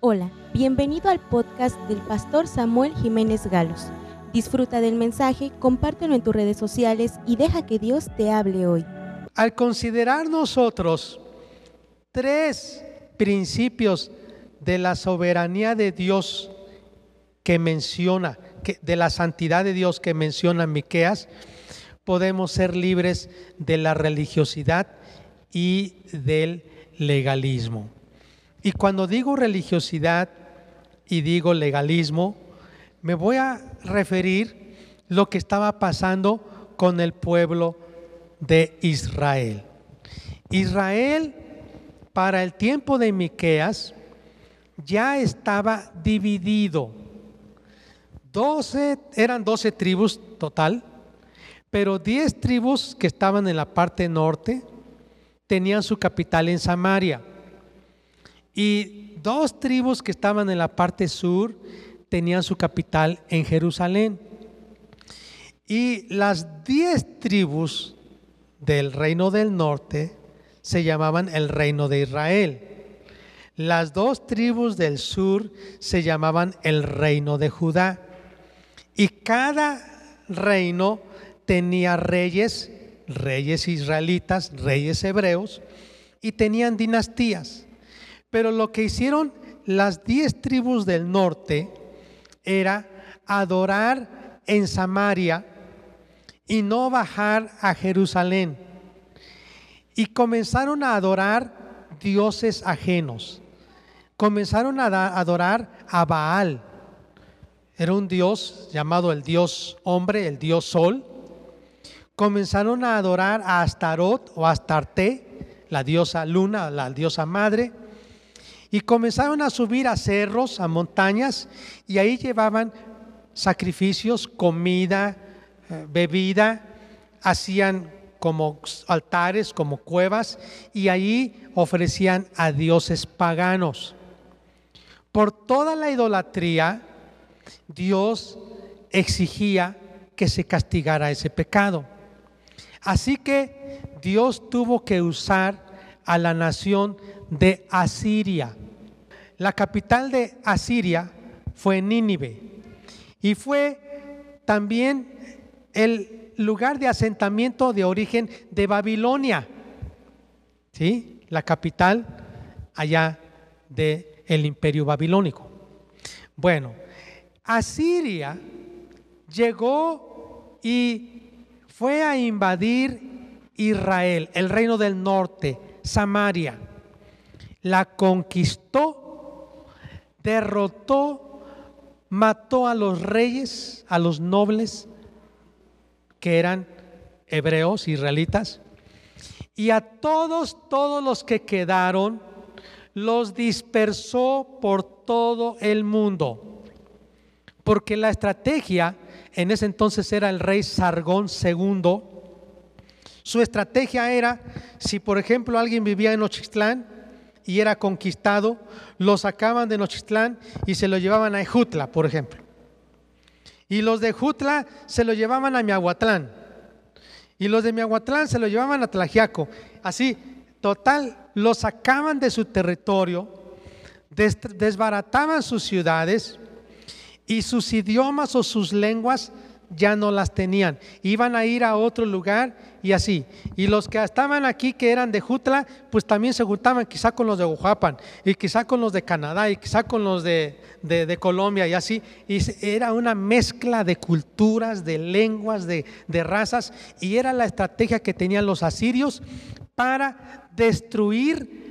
Hola, bienvenido al podcast del pastor Samuel Jiménez Galos. Disfruta del mensaje, compártelo en tus redes sociales y deja que Dios te hable hoy. Al considerar nosotros tres principios de la soberanía de Dios que menciona, de la santidad de Dios que menciona Miqueas, podemos ser libres de la religiosidad y del legalismo. Y cuando digo religiosidad y digo legalismo, me voy a referir lo que estaba pasando con el pueblo de Israel. Israel para el tiempo de Miqueas ya estaba dividido. 12 eran 12 tribus total, pero 10 tribus que estaban en la parte norte tenían su capital en Samaria y dos tribus que estaban en la parte sur tenían su capital en Jerusalén. Y las diez tribus del reino del norte se llamaban el reino de Israel. Las dos tribus del sur se llamaban el reino de Judá. Y cada reino tenía reyes, reyes israelitas, reyes hebreos, y tenían dinastías. Pero lo que hicieron las diez tribus del norte era adorar en Samaria y no bajar a Jerusalén. Y comenzaron a adorar dioses ajenos. Comenzaron a adorar a Baal. Era un dios llamado el dios hombre, el dios sol. Comenzaron a adorar a Astarot o Astarte, la diosa luna, la diosa madre y comenzaron a subir a cerros, a montañas, y ahí llevaban sacrificios, comida, eh, bebida, hacían como altares, como cuevas, y ahí ofrecían a dioses paganos. Por toda la idolatría, Dios exigía que se castigara ese pecado. Así que Dios tuvo que usar a la nación de Asiria. La capital de Asiria fue Nínive y fue también el lugar de asentamiento de origen de Babilonia. ¿Sí? La capital allá del el imperio babilónico. Bueno, Asiria llegó y fue a invadir Israel, el reino del norte, Samaria la conquistó, derrotó, mató a los reyes, a los nobles que eran hebreos, israelitas, y a todos, todos los que quedaron, los dispersó por todo el mundo. Porque la estrategia, en ese entonces era el rey Sargón II, su estrategia era, si por ejemplo alguien vivía en Ochitlán, y era conquistado, lo sacaban de Nochistlán y se lo llevaban a Ejutla, por ejemplo. Y los de Ejutla se lo llevaban a Miahuatlán. Y los de Miahuatlán se lo llevaban a Tlajiaco. Así, total, lo sacaban de su territorio, desbarataban sus ciudades y sus idiomas o sus lenguas ya no las tenían. Iban a ir a otro lugar y así. Y los que estaban aquí, que eran de Jutla, pues también se juntaban quizá con los de Oaxaca y quizá con los de Canadá y quizá con los de, de, Colombia y así. Y era una mezcla de culturas, de lenguas, de, de razas. Y era la estrategia que tenían los asirios para destruir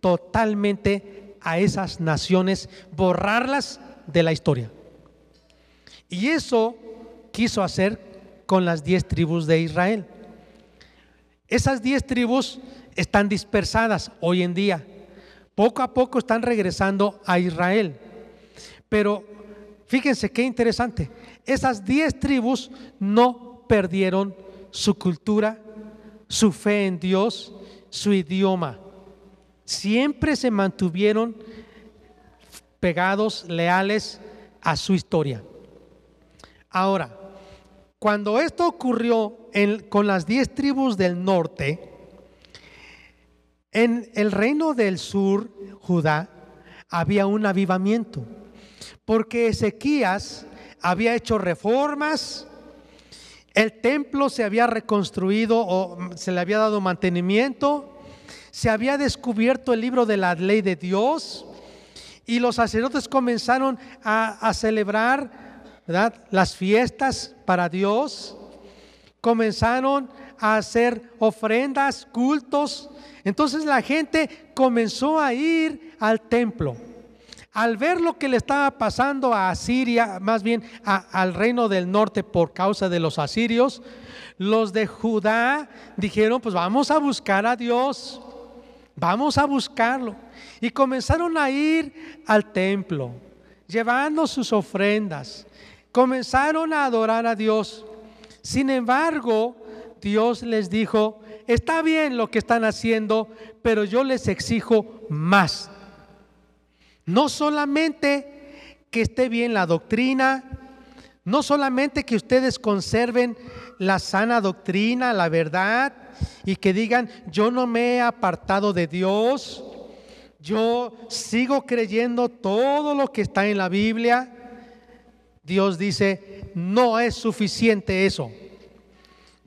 totalmente a esas naciones, borrarlas de la historia. Y eso quiso hacer con las diez tribus de Israel. Esas diez tribus están dispersadas hoy en día. Poco a poco están regresando a Israel. Pero fíjense qué interesante. Esas diez tribus no perdieron su cultura, su fe en Dios, su idioma. Siempre se mantuvieron pegados, leales a su historia. Ahora, cuando esto ocurrió con las diez tribus del norte, en el reino del sur, Judá, había un avivamiento, porque Ezequías había hecho reformas, el templo se había reconstruido o se le había dado mantenimiento, se había descubierto el libro de la ley de Dios y los sacerdotes comenzaron a, celebrar las fiestas para Dios, comenzaron a hacer ofrendas, cultos. Entonces la gente comenzó a ir al templo. Al ver lo que le estaba pasando a Asiria, más bien al reino del norte por causa de los asirios, los de Judá dijeron, pues vamos a buscar a Dios, vamos a buscarlo. Y comenzaron a ir al templo, llevando sus ofrendas. Comenzaron a adorar a Dios. Sin embargo, Dios les dijo, está bien lo que están haciendo, pero yo les exijo más. No solamente que esté bien la doctrina, no solamente que ustedes conserven la sana doctrina, la verdad, y que digan, yo no me he apartado de Dios, yo sigo creyendo todo lo que está en la Biblia. Dios dice, no es suficiente eso.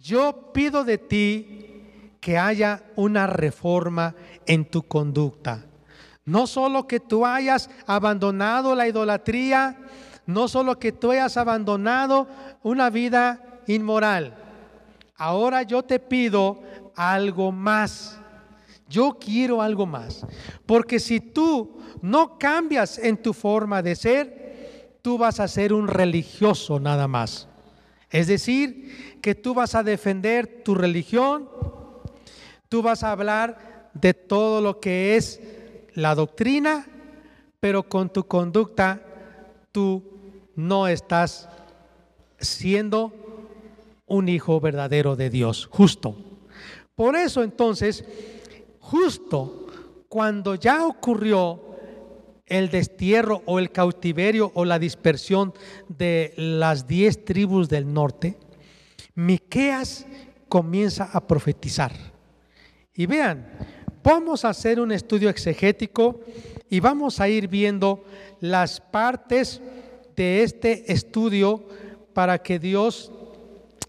Yo pido de ti que haya una reforma en tu conducta. No solo que tú hayas abandonado la idolatría, no solo que tú hayas abandonado una vida inmoral. Ahora yo te pido algo más. Yo quiero algo más. Porque si tú no cambias en tu forma de ser, tú vas a ser un religioso nada más. Es decir, que tú vas a defender tu religión, tú vas a hablar de todo lo que es la doctrina, pero con tu conducta tú no estás siendo un hijo verdadero de Dios, justo. Por eso entonces, justo cuando ya ocurrió el destierro o el cautiverio o la dispersión de las diez tribus del norte, Miqueas comienza a profetizar. Y vean, Vamos a hacer un estudio exegético y vamos a ir viendo las partes de este estudio para que Dios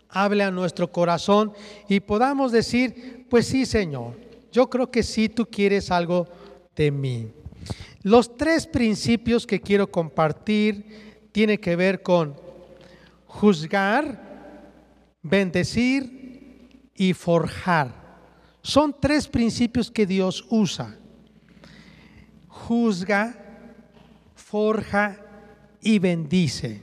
hable a nuestro corazón y podamos decir, pues sí, Señor, yo creo que sí tú quieres algo de mí. Los tres principios que quiero compartir tienen que ver con juzgar, bendecir y forjar. Son tres principios que Dios usa. Juzga, forja y bendice.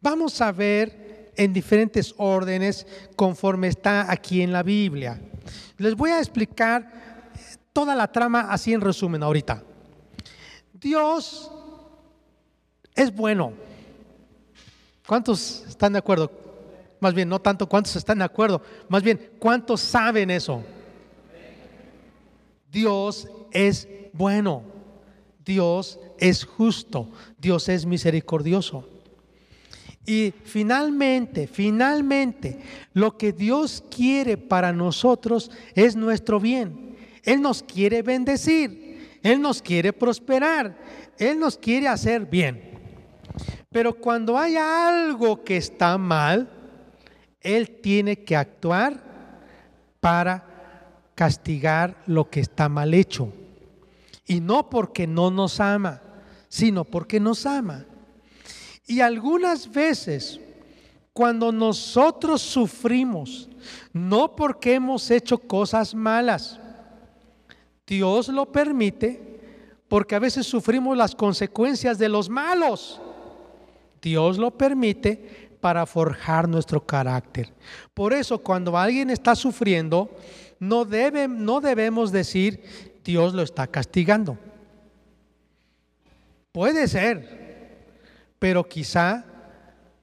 Vamos a ver en diferentes órdenes conforme está aquí en la Biblia. Les voy a explicar toda la trama así en resumen ahorita. Dios es bueno. ¿Cuántos están de acuerdo? Más bien, no tanto cuántos están de acuerdo, más bien, ¿cuántos saben eso? Dios es bueno, Dios es justo, Dios es misericordioso. Y finalmente, finalmente, lo que Dios quiere para nosotros es nuestro bien. Él nos quiere bendecir, Él nos quiere prosperar, Él nos quiere hacer bien. Pero cuando haya algo que está mal, Él tiene que actuar para castigar lo que está mal hecho. Y no porque no nos ama, sino porque nos ama. Y algunas veces, cuando nosotros sufrimos, no porque hemos hecho cosas malas, Dios lo permite porque a veces sufrimos las consecuencias de los malos. Dios lo permite para forjar nuestro carácter. Por eso cuando alguien está sufriendo, no, debe, no debemos decir Dios lo está castigando. Puede ser, pero quizá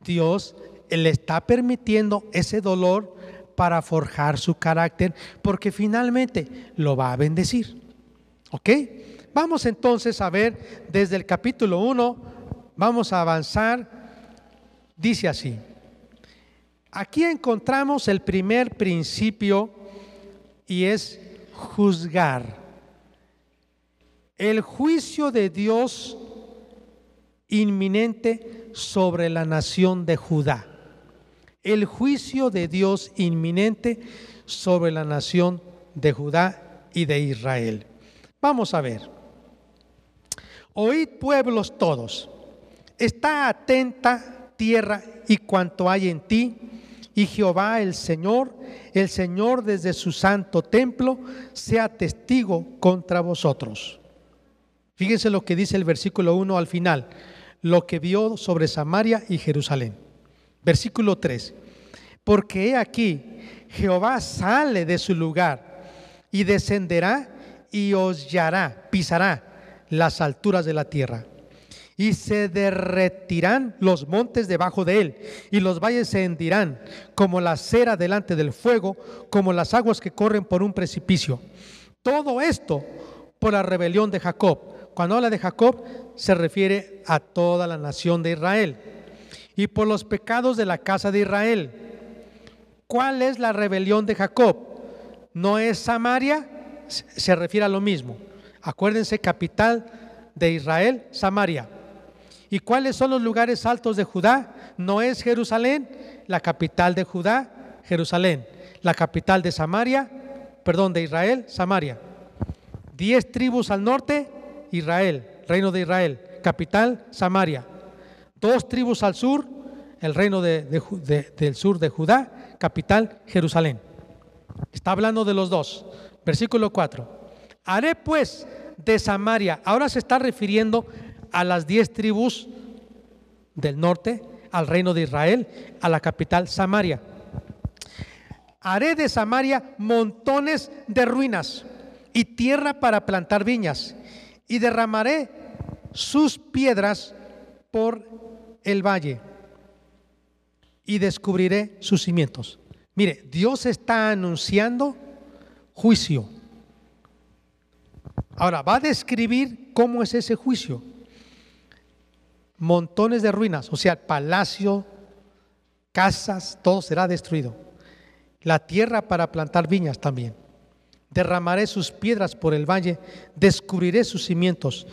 Dios le está permitiendo ese dolor para forjar su carácter, porque finalmente lo va a bendecir. ¿Ok? Vamos entonces a ver desde el capítulo 1, vamos a avanzar. Dice así, aquí encontramos el primer principio y es juzgar. el juicio de Dios inminente sobre la nación de Judá. El juicio de Dios inminente sobre la nación de Judá y de Israel. Vamos a ver. Oíd pueblos todos. Está atenta tierra y cuanto hay en ti. Y Jehová el Señor, el Señor desde su santo templo, sea testigo contra vosotros. Fíjense lo que dice el versículo 1 al final, lo que vio sobre Samaria y Jerusalén. Versículo 3. Porque he aquí, Jehová sale de su lugar y descenderá y hollará, pisará las alturas de la tierra. Y se derretirán los montes debajo de él, y los valles se hendirán como la cera delante del fuego, como las aguas que corren por un precipicio. Todo esto por la rebelión de Jacob. Cuando habla de Jacob, se refiere a toda la nación de Israel. Y por los pecados de la casa de Israel. ¿Cuál es la rebelión de Jacob? ¿No es Samaria? Se refiere a lo mismo. Acuérdense, capital de Israel, Samaria. ¿Y cuáles son los lugares altos de Judá? ¿No es Jerusalén? La capital de Judá, Jerusalén. La capital de Samaria, perdón, de Israel, Samaria. Diez tribus al norte, Israel, reino de Israel. Capital, Samaria. Dos tribus al sur, el reino del sur de Judá, capital, Jerusalén. Está hablando de los dos. Versículo 4. Haré pues de Samaria, ahora se está refiriendo a las diez tribus del norte, al reino de Israel, a la capital Samaria. Haré de Samaria montones de ruinas y tierra para plantar viñas, y derramaré sus piedras por el valle, y descubriré sus cimientos. Mire, Dios está anunciando juicio. Ahora, va a describir cómo es ese juicio montones de ruinas, o sea, palacio, casas, todo será destruido. La tierra para plantar viñas también. Derramaré sus piedras por el valle, descubriré sus cimientos,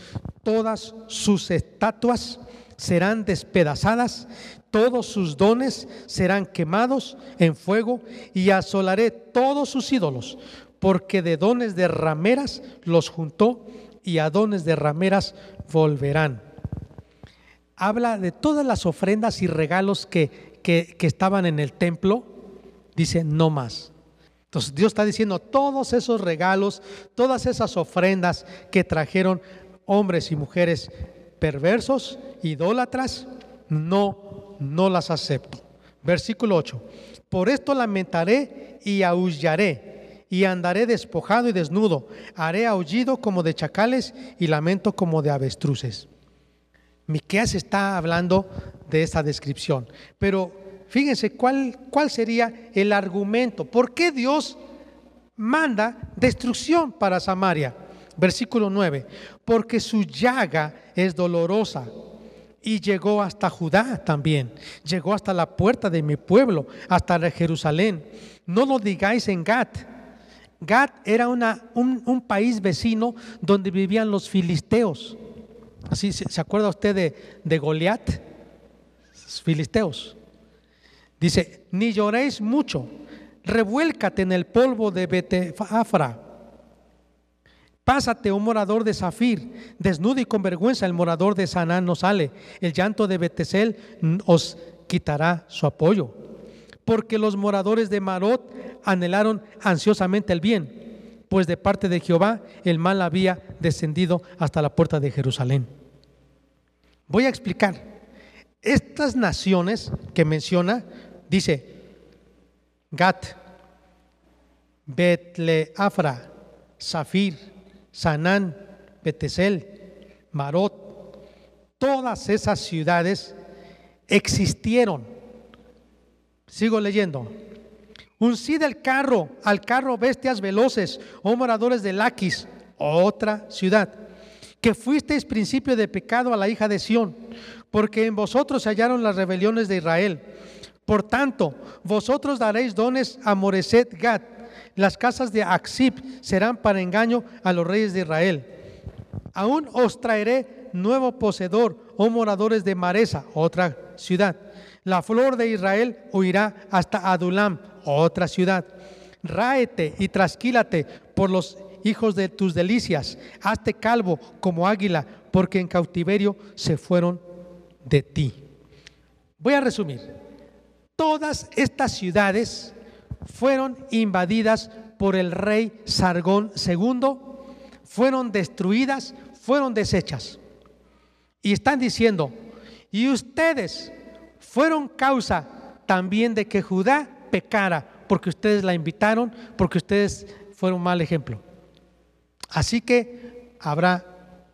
todas sus estatuas serán despedazadas, todos sus dones serán quemados en fuego y asolaré todos sus ídolos, porque de dones de rameras los juntó y a dones de rameras volverán habla de todas las ofrendas y regalos que, que, estaban en el templo, dice no más. Entonces Dios está diciendo todos esos regalos, todas esas ofrendas que trajeron hombres y mujeres perversos, idólatras, no, no las acepto. Versículo 8. Por esto lamentaré y aullaré y andaré despojado y desnudo. Haré aullido como de chacales y lamento como de avestruces. Miqueas está hablando de esa descripción. Pero fíjense cuál, cuál sería el argumento. ¿Por qué Dios manda destrucción para Samaria? Versículo 9. Porque su llaga es dolorosa y llegó hasta Judá también. Llegó hasta la puerta de mi pueblo, hasta Jerusalén. No lo digáis en Gat. Gat era una, un, país vecino donde vivían los filisteos. Así, ¿se acuerda usted de, de Goliat? Filisteos. Dice, ni lloréis mucho, revuélcate en el polvo de Betefafra. Pásate, un morador de Zafir, desnudo y con vergüenza el morador de Sanán no sale. El llanto de Betesel os quitará su apoyo. Porque los moradores de Marot anhelaron ansiosamente el bien, pues de parte de Jehová el mal había descendido hasta la puerta de Jerusalén. Voy a explicar. Estas naciones que menciona, dice Gat, Betleafra, Zafir, Sanán, Betesel, Marot, todas esas ciudades existieron. Sigo leyendo. Uncid el carro, al carro bestias veloces, oh moradores de Laquis, otra ciudad que fuisteis principio de pecado a la hija de Sión, porque en vosotros se hallaron las rebeliones de Israel. Por tanto, vosotros daréis dones a Moreset Gad. Las casas de Axib serán para engaño a los reyes de Israel. Aún os traeré nuevo poseedor, oh moradores de Maresa, otra ciudad. La flor de Israel huirá hasta Adulam, otra ciudad. Ráete y trasquílate por los hijos de tus delicias. Hazte calvo como águila, porque en cautiverio se fueron de ti. Voy a resumir. Todas estas ciudades fueron invadidas por el rey Sargón II, fueron destruidas, fueron deshechas. Y están diciendo, y ustedes fueron causa también de que Judá pecara, porque ustedes la invitaron, porque ustedes fueron mal ejemplo. Así que habrá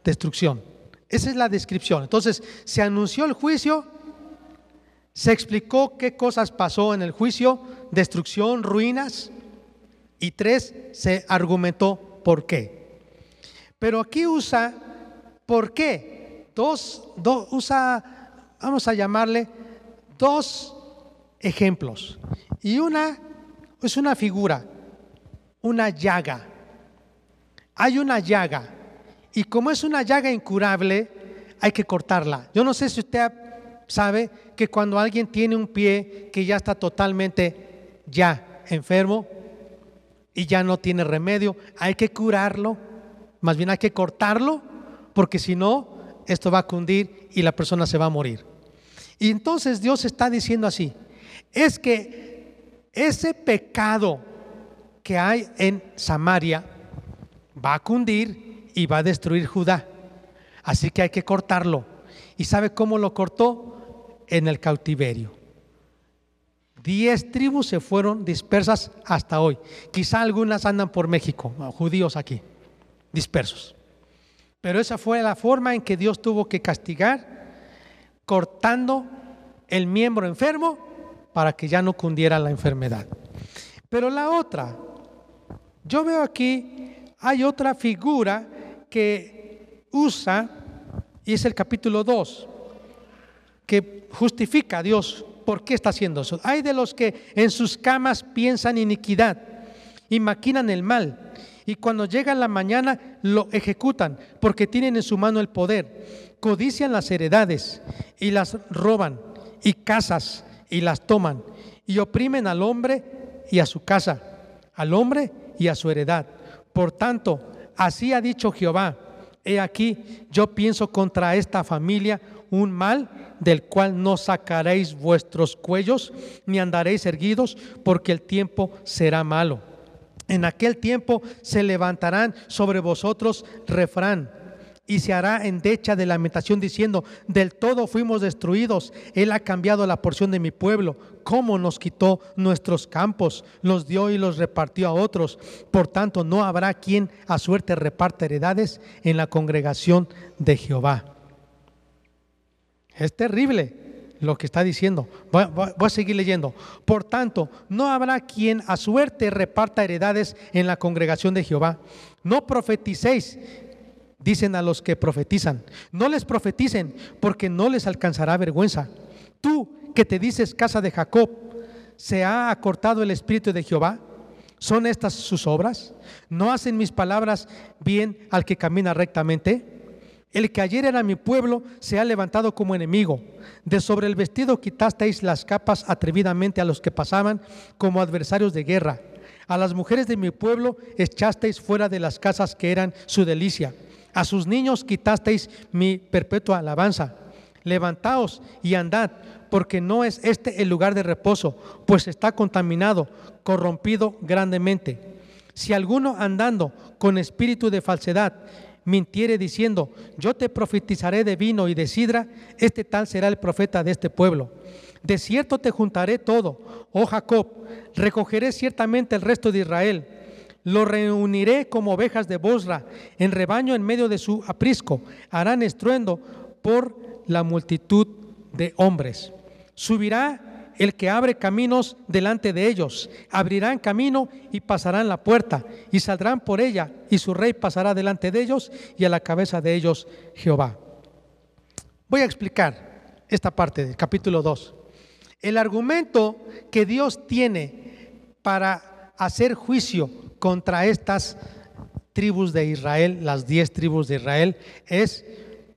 destrucción. Esa es la descripción. Entonces, se anunció el juicio, se explicó qué cosas pasó en el juicio, destrucción, ruinas, y tres, se argumentó por qué. Pero aquí usa por qué. Dos, usa, vamos a llamarle, dos ejemplos. Y una es una figura, una llaga. Hay una llaga. Y como es una llaga incurable, hay que cortarla. Yo no sé si usted sabe que cuando alguien tiene un pie que ya está totalmente ya enfermo y ya no tiene remedio, hay que curarlo, más bien hay que cortarlo, porque si no, esto va a cundir y la persona se va a morir. Y entonces Dios está diciendo así, es que ese pecado que hay en Samaria va a cundir y va a destruir Judá. Así que hay que cortarlo. ¿Y sabe cómo lo cortó? En el cautiverio. Diez tribus se fueron dispersas hasta hoy. Quizá algunas andan por México, judíos aquí, dispersos. Pero esa fue la forma en que Dios tuvo que castigar, cortando el miembro enfermo para que ya no cundiera la enfermedad. Pero la otra, yo veo aquí, hay otra figura que usa, y es el capítulo 2, que justifica a Dios por qué está haciendo eso. Hay de los que en sus camas piensan iniquidad y maquinan el mal, y cuando llega la mañana lo ejecutan, porque tienen en su mano el poder. Codician las heredades y las roban, y casas y las toman, y oprimen al hombre y a su casa, al hombre y a su heredad. Por tanto, así ha dicho Jehová, he aquí, yo pienso contra esta familia un mal del cual no sacaréis vuestros cuellos, ni andaréis erguidos, porque el tiempo será malo. En aquel tiempo se levantarán sobre vosotros refrán y se hará endecha de lamentación diciendo, del todo fuimos destruidos, Él ha cambiado la porción de mi pueblo, cómo nos quitó nuestros campos, los dio y los repartió a otros, por tanto no habrá quien a suerte reparte heredades en la congregación de Jehová. Es terrible lo que está diciendo. Voy, a seguir leyendo. Por tanto, no habrá quien a suerte reparta heredades en la congregación de Jehová. No profeticéis, dicen a los que profetizan. No les profeticen, porque no les alcanzará vergüenza. Tú que te dices casa de Jacob, ¿se ha acortado el espíritu de Jehová? ¿Son estas sus obras? ¿No hacen mis palabras bien al que camina rectamente? El que ayer era mi pueblo se ha levantado como enemigo. De sobre el vestido quitasteis las capas atrevidamente a los que pasaban como adversarios de guerra. A las mujeres de mi pueblo echasteis fuera de las casas que eran su delicia. A sus niños quitasteis mi perpetua alabanza. Levantaos y andad, porque no es este el lugar de reposo, pues está contaminado, corrompido grandemente. Si alguno andando con espíritu de falsedad mintiere diciendo, yo te profetizaré de vino y de sidra, este tal será el profeta de este pueblo. De cierto te juntaré todo, oh Jacob, recogeré ciertamente el resto de Israel. Lo reuniré como ovejas de Bosra, en rebaño en medio de su aprisco. Harán estruendo por la multitud de hombres. Subirá el que abre caminos delante de ellos. Abrirán camino y pasarán la puerta y saldrán por ella y su rey pasará delante de ellos y a la cabeza de ellos Jehová. Voy a explicar esta parte del capítulo 2. El argumento que Dios tiene para hacer juicio contra estas tribus de Israel, las diez tribus de Israel, es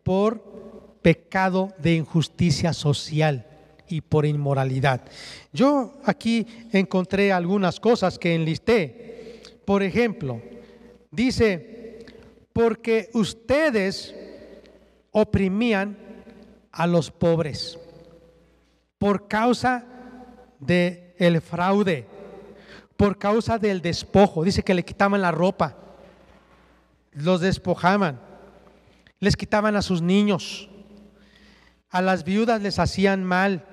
por pecado de injusticia social y por inmoralidad. Yo aquí encontré algunas cosas que enlisté. Por ejemplo, dice, porque ustedes oprimían a los pobres por causa del el fraude, por causa del despojo. Dice que le quitaban la ropa, los despojaban, les quitaban a sus niños, a las viudas les hacían mal.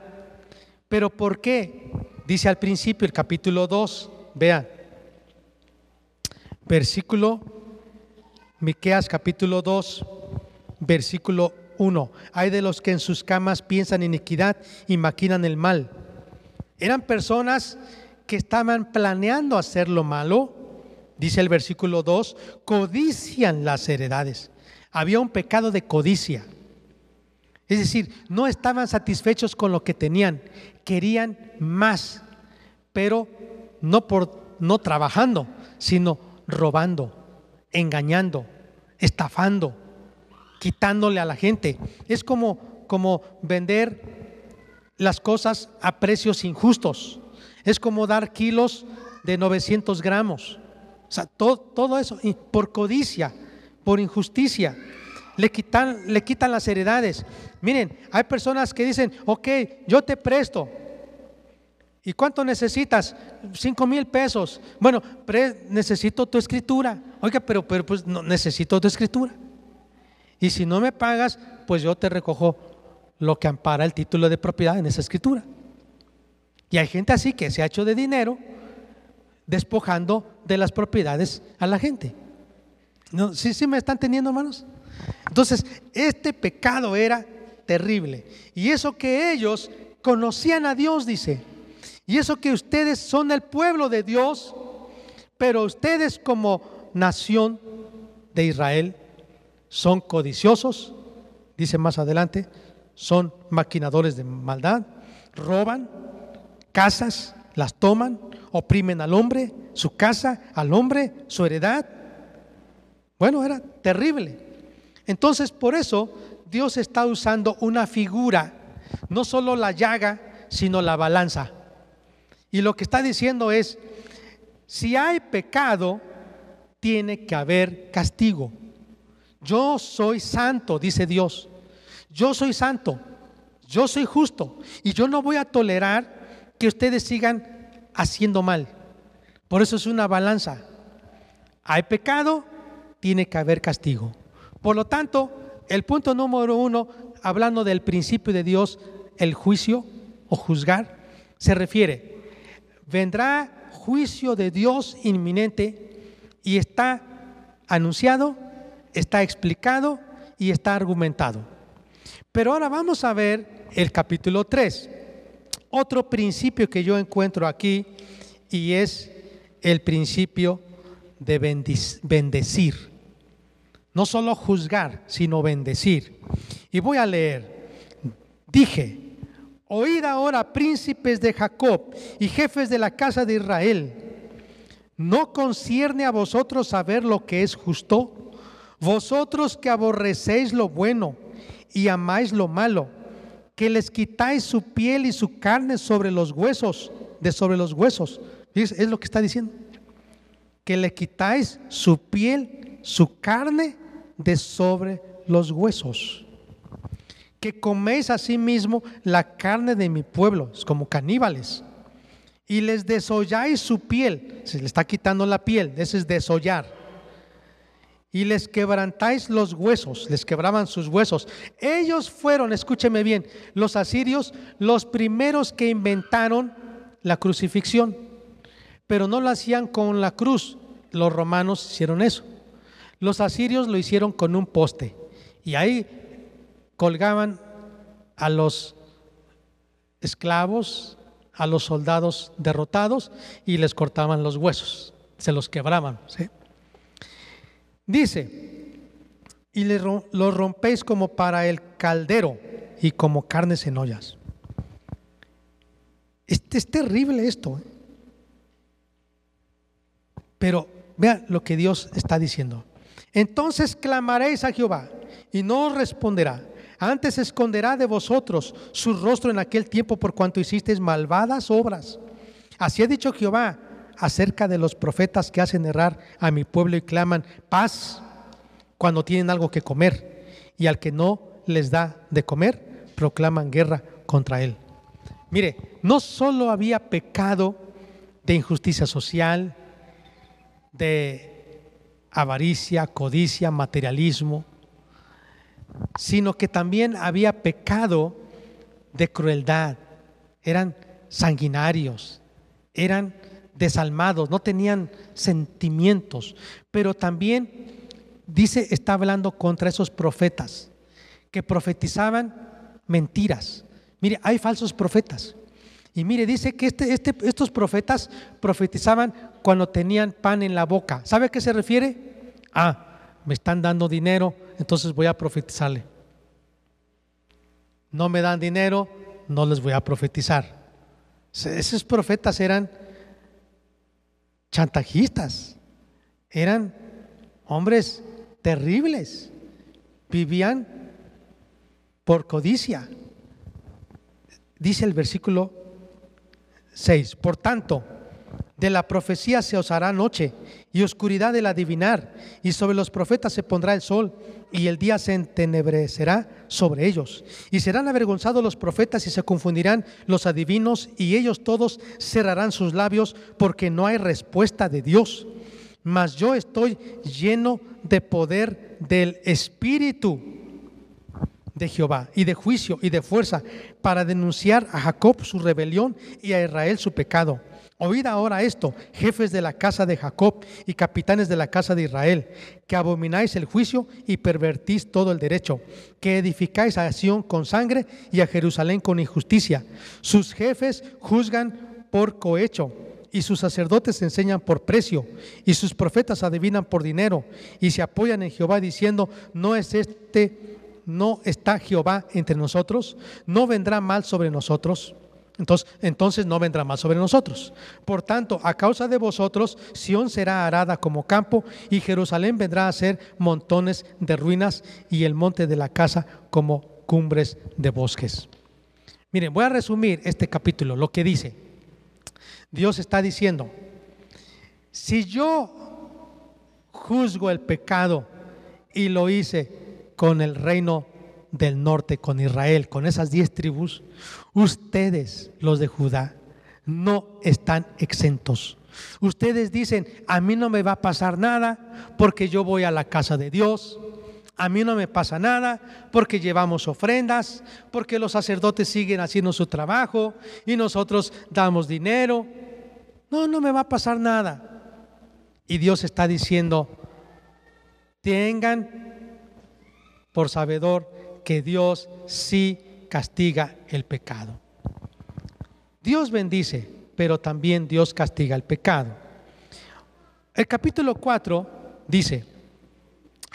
¿Pero por qué? Dice al principio el capítulo 2, vean, versículo, Miqueas capítulo 2, versículo 1. Hay de los que en sus camas piensan iniquidad y maquinan el mal. Eran personas que estaban planeando hacer lo malo, dice el versículo 2, codician las heredades. Había un pecado de codicia. Es decir, no estaban satisfechos con lo que tenían, querían más, pero no por no trabajando, sino robando, engañando, estafando, quitándole a la gente. Es como, como vender las cosas a precios injustos. Es como dar kilos de 900 gramos. O sea, todo, todo eso por codicia, por injusticia. Le quitan, le quitan las heredades. Miren, hay personas que dicen, ok, yo te presto. ¿Y cuánto necesitas? Cinco mil pesos. Bueno, necesito tu escritura. Oiga, pero, pero pues no, necesito tu escritura. Y si no me pagas, pues yo te recojo lo que ampara el título de propiedad en esa escritura. Y hay gente así que se ha hecho de dinero despojando de las propiedades a la gente. ¿No? ¿Sí, ¿Sí me están teniendo, hermanos? Entonces, este pecado era terrible. Y eso que ellos conocían a Dios, dice. Y eso que ustedes son el pueblo de Dios, pero ustedes como nación de Israel son codiciosos, dice más adelante, son maquinadores de maldad, roban casas, las toman, oprimen al hombre, su casa, al hombre, su heredad. Bueno, era terrible. Entonces, por eso Dios está usando una figura, no solo la llaga, sino la balanza. Y lo que está diciendo es, si hay pecado, tiene que haber castigo. Yo soy santo, dice Dios. Yo soy santo, yo soy justo y yo no voy a tolerar que ustedes sigan haciendo mal. Por eso es una balanza. Hay pecado, tiene que haber castigo. Por lo tanto, el punto número uno, hablando del principio de Dios, el juicio o juzgar, se refiere, vendrá juicio de Dios inminente y está anunciado, está explicado y está argumentado. Pero ahora vamos a ver el capítulo 3. Otro principio que yo encuentro aquí y es el principio de bendecir. No solo juzgar, sino bendecir. Y voy a leer. Dije, oíd ahora príncipes de Jacob y jefes de la casa de Israel. ¿No concierne a vosotros saber lo que es justo? Vosotros que aborrecéis lo bueno y amáis lo malo, que les quitáis su piel y su carne sobre los huesos, de sobre los huesos. Es lo que está diciendo. Que le quitáis su piel, su carne de sobre los huesos. Que coméis asimismo la carne de mi pueblo, es como caníbales. Y les desolláis su piel, se le está quitando la piel, ese es desollar. Y les quebrantáis los huesos, les quebraban sus huesos. Ellos fueron, escúcheme bien, los asirios, los primeros que inventaron la crucifixión. Pero no lo hacían con la cruz, los romanos hicieron eso. Los asirios lo hicieron con un poste y ahí colgaban a los esclavos, a los soldados derrotados y les cortaban los huesos, se los quebraban. Dice, y lo rompéis como para el caldero y como carnes en ollas. Este es terrible esto. ¿eh? Pero vea lo que Dios está diciendo. Entonces clamaréis a Jehová y no os responderá. Antes esconderá de vosotros su rostro en aquel tiempo por cuanto hicisteis malvadas obras. Así ha dicho Jehová acerca de los profetas que hacen errar a mi pueblo y claman paz cuando tienen algo que comer. Y al que no les da de comer, proclaman guerra contra él. Mire, no solo había pecado de injusticia social, de avaricia, codicia, materialismo, sino que también había pecado de crueldad. Eran sanguinarios, eran desalmados, no tenían sentimientos, pero también dice, está hablando contra esos profetas que profetizaban mentiras. Mire, hay falsos profetas. Y mire, dice que este, este, estos profetas profetizaban cuando tenían pan en la boca. ¿Sabe a qué se refiere? Ah, me están dando dinero, entonces voy a profetizarle. No me dan dinero, no les voy a profetizar. Esos profetas eran chantajistas, eran hombres terribles, vivían por codicia. Dice el versículo 6, por tanto, de la profecía se os hará noche y oscuridad del adivinar, y sobre los profetas se pondrá el sol, y el día se entenebrecerá sobre ellos. Y serán avergonzados los profetas y se confundirán los adivinos, y ellos todos cerrarán sus labios, porque no hay respuesta de Dios. Mas yo estoy lleno de poder del Espíritu de Jehová y de juicio y de fuerza para denunciar a Jacob su rebelión y a Israel su pecado. Oíd ahora esto, jefes de la casa de Jacob y capitanes de la casa de Israel, que abomináis el juicio y pervertís todo el derecho, que edificáis a Sión con sangre y a Jerusalén con injusticia. Sus jefes juzgan por cohecho y sus sacerdotes enseñan por precio, y sus profetas adivinan por dinero, y se apoyan en Jehová diciendo, no es este no está Jehová entre nosotros, no vendrá mal sobre nosotros. Entonces, entonces no vendrá mal sobre nosotros. Por tanto, a causa de vosotros, Sión será arada como campo y Jerusalén vendrá a ser montones de ruinas y el monte de la casa como cumbres de bosques. Miren, voy a resumir este capítulo, lo que dice. Dios está diciendo, si yo juzgo el pecado y lo hice con el reino del norte, con Israel, con esas diez tribus, ustedes, los de Judá, no están exentos. Ustedes dicen, a mí no me va a pasar nada porque yo voy a la casa de Dios. A mí no me pasa nada porque llevamos ofrendas, porque los sacerdotes siguen haciendo su trabajo y nosotros damos dinero. No, no me va a pasar nada. Y Dios está diciendo, tengan por sabedor que Dios sí castiga el pecado. Dios bendice, pero también Dios castiga el pecado. El capítulo 4 dice,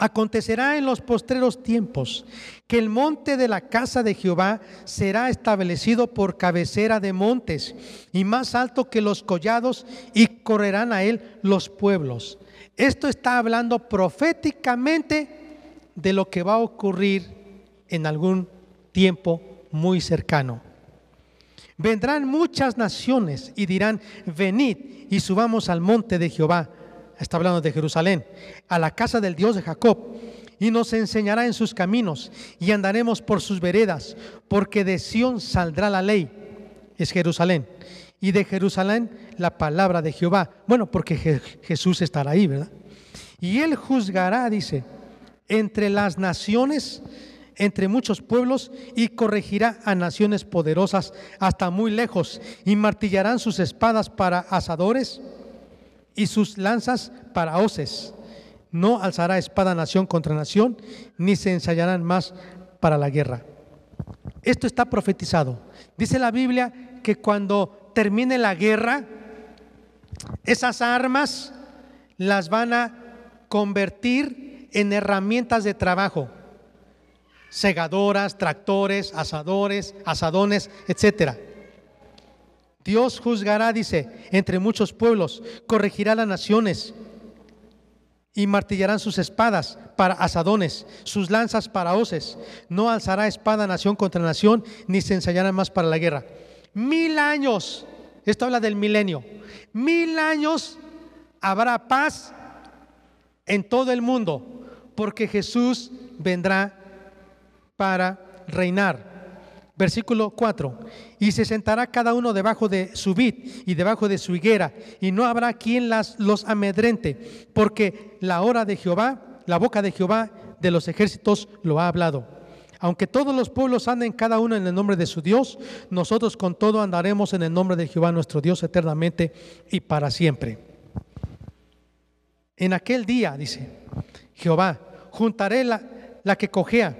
Acontecerá en los postreros tiempos que el monte de la casa de Jehová será establecido por cabecera de montes y más alto que los collados y correrán a él los pueblos. Esto está hablando proféticamente de lo que va a ocurrir en algún tiempo muy cercano. Vendrán muchas naciones y dirán, venid y subamos al monte de Jehová, está hablando de Jerusalén, a la casa del Dios de Jacob, y nos enseñará en sus caminos y andaremos por sus veredas, porque de Sión saldrá la ley, es Jerusalén, y de Jerusalén la palabra de Jehová. Bueno, porque Jesús estará ahí, ¿verdad? Y él juzgará, dice, entre las naciones, entre muchos pueblos, y corregirá a naciones poderosas hasta muy lejos, y martillarán sus espadas para asadores y sus lanzas para hoces. No alzará espada nación contra nación, ni se ensayarán más para la guerra. Esto está profetizado. Dice la Biblia que cuando termine la guerra, esas armas las van a convertir en herramientas de trabajo, segadoras, tractores, asadores, asadones, etcétera. Dios juzgará, dice, entre muchos pueblos, corregirá las naciones y martillarán sus espadas para asadones, sus lanzas para hoces. No alzará espada nación contra nación, ni se ensayarán más para la guerra. Mil años, esto habla del milenio, mil años habrá paz en todo el mundo, porque Jesús vendrá para reinar. Versículo 4. Y se sentará cada uno debajo de su vid y debajo de su higuera, y no habrá quien las, los amedrente, porque la hora de Jehová, la boca de Jehová de los ejércitos lo ha hablado. Aunque todos los pueblos anden cada uno en el nombre de su Dios, nosotros con todo andaremos en el nombre de Jehová nuestro Dios eternamente y para siempre. En aquel día, dice Jehová, juntaré la, la que cojea,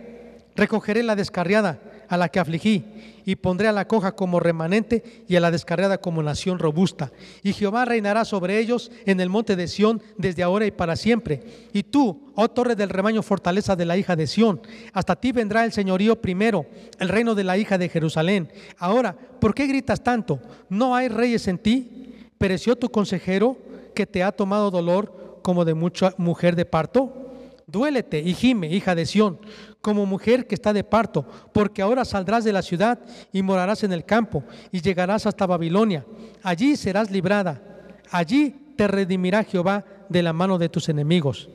recogeré la descarriada a la que afligí, y pondré a la coja como remanente y a la descarriada como nación robusta. Y Jehová reinará sobre ellos en el monte de Sión desde ahora y para siempre. Y tú, oh torre del rebaño, fortaleza de la hija de Sión, hasta ti vendrá el señorío primero, el reino de la hija de Jerusalén. Ahora, ¿por qué gritas tanto? ¿No hay reyes en ti? ¿Pereció tu consejero que te ha tomado dolor como de mucha mujer de parto? Duélete y gime, hija de Sión, como mujer que está de parto, porque ahora saldrás de la ciudad y morarás en el campo y llegarás hasta Babilonia. Allí serás librada, allí te redimirá Jehová de la mano de tus enemigos.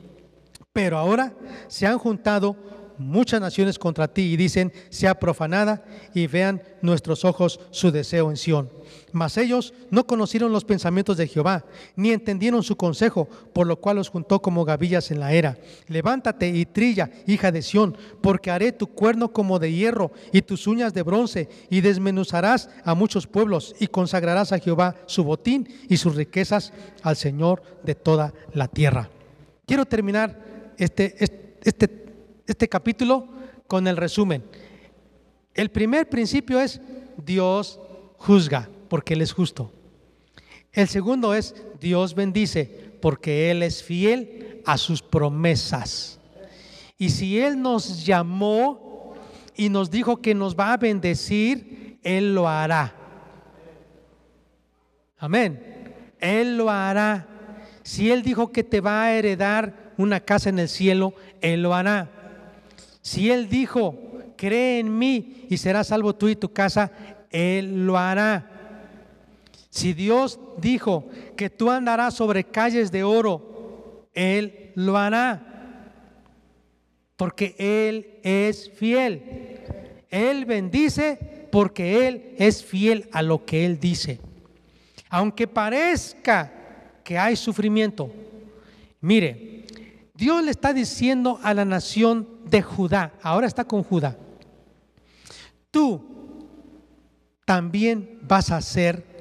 Pero ahora se han juntado muchas naciones contra ti y dicen, sea profanada y vean nuestros ojos su deseo en Sión. Mas ellos no conocieron los pensamientos de Jehová, ni entendieron su consejo, por lo cual los juntó como gavillas en la era. Levántate y trilla, hija de Sión, porque haré tu cuerno como de hierro y tus uñas de bronce, y desmenuzarás a muchos pueblos, y consagrarás a Jehová su botín y sus riquezas al Señor de toda la tierra. Quiero terminar este, este, este este capítulo con el resumen. El primer principio es Dios juzga porque Él es justo. El segundo es Dios bendice porque Él es fiel a sus promesas. Y si Él nos llamó y nos dijo que nos va a bendecir, Él lo hará. Amén. Él lo hará. Si Él dijo que te va a heredar una casa en el cielo, Él lo hará. Si Él dijo, cree en mí y serás salvo tú y tu casa, Él lo hará. Si Dios dijo que tú andarás sobre calles de oro, Él lo hará. Porque Él es fiel. Él bendice porque Él es fiel a lo que Él dice. Aunque parezca que hay sufrimiento, mire, Dios le está diciendo a la nación de Judá, ahora está con Judá, tú también vas a ser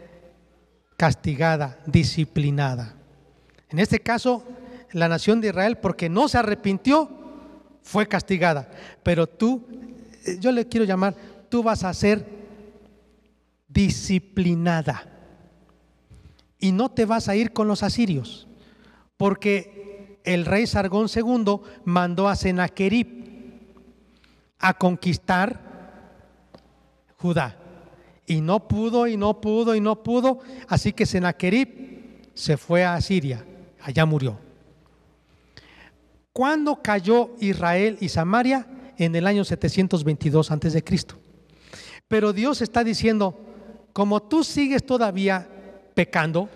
castigada, disciplinada. En este caso, la nación de Israel, porque no se arrepintió, fue castigada. Pero tú, yo le quiero llamar, tú vas a ser disciplinada. Y no te vas a ir con los asirios, porque el rey Sargón II mandó a Sennacherib a conquistar Judá. Y no pudo, y no pudo, y no pudo. Así que Sennacherib se fue a Siria. Allá murió. ¿Cuándo cayó Israel y Samaria? En el año 722 antes de Cristo. Pero Dios está diciendo, como tú sigues todavía pecando,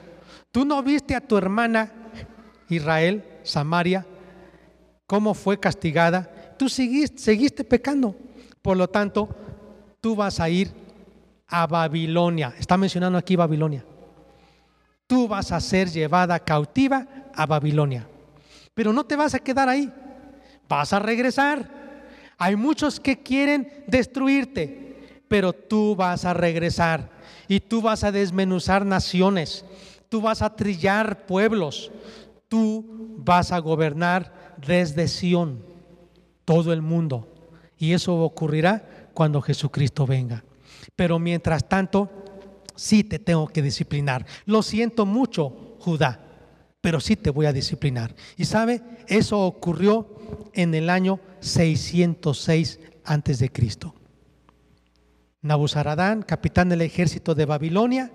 tú no viste a tu hermana Israel, Samaria, cómo fue castigada tú seguiste, seguiste pecando. Por lo tanto, tú vas a ir a Babilonia. Está mencionando aquí Babilonia. Tú vas a ser llevada cautiva a Babilonia. Pero no te vas a quedar ahí. Vas a regresar. Hay muchos que quieren destruirte, pero tú vas a regresar y tú vas a desmenuzar naciones. Tú vas a trillar pueblos. Tú vas a gobernar desde Sión todo el mundo. Y eso ocurrirá cuando Jesucristo venga. Pero mientras tanto, sí te tengo que disciplinar. Lo siento mucho, Judá, pero sí te voy a disciplinar. Y sabe, eso ocurrió en el año 606 antes de Cristo. Nabuzaradán, capitán del ejército de Babilonia,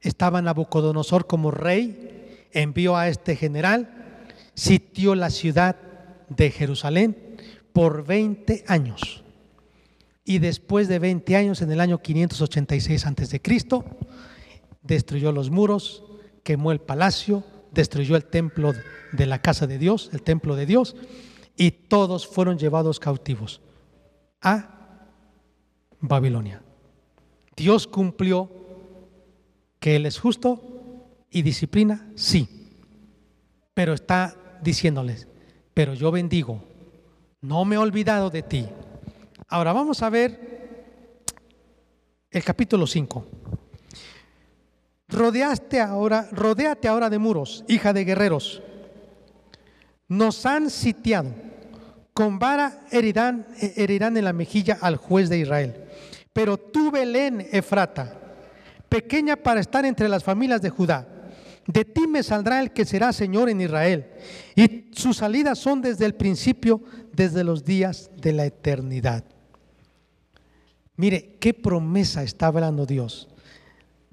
estaba Nabucodonosor como rey, envió a este general sitió la ciudad de Jerusalén por 20 años. Y después de 20 años, en el año 586 a.C., destruyó los muros, quemó el palacio, destruyó el templo de la casa de Dios, el templo de Dios, y todos fueron llevados cautivos a Babilonia. Dios cumplió que Él es justo y disciplina, sí, pero está diciéndoles, pero yo bendigo, no me he olvidado de ti. Ahora vamos a ver el capítulo 5. Rodeaste ahora, rodéate ahora de muros, hija de guerreros. Nos han sitiado. Con vara herirán, herirán en la mejilla al juez de Israel. Pero tú, Belén, Efrata, pequeña para estar entre las familias de Judá, de ti me saldrá el que será Señor en Israel. Y sus salidas son desde el principio, desde los días de la eternidad. Mire, qué promesa está hablando Dios.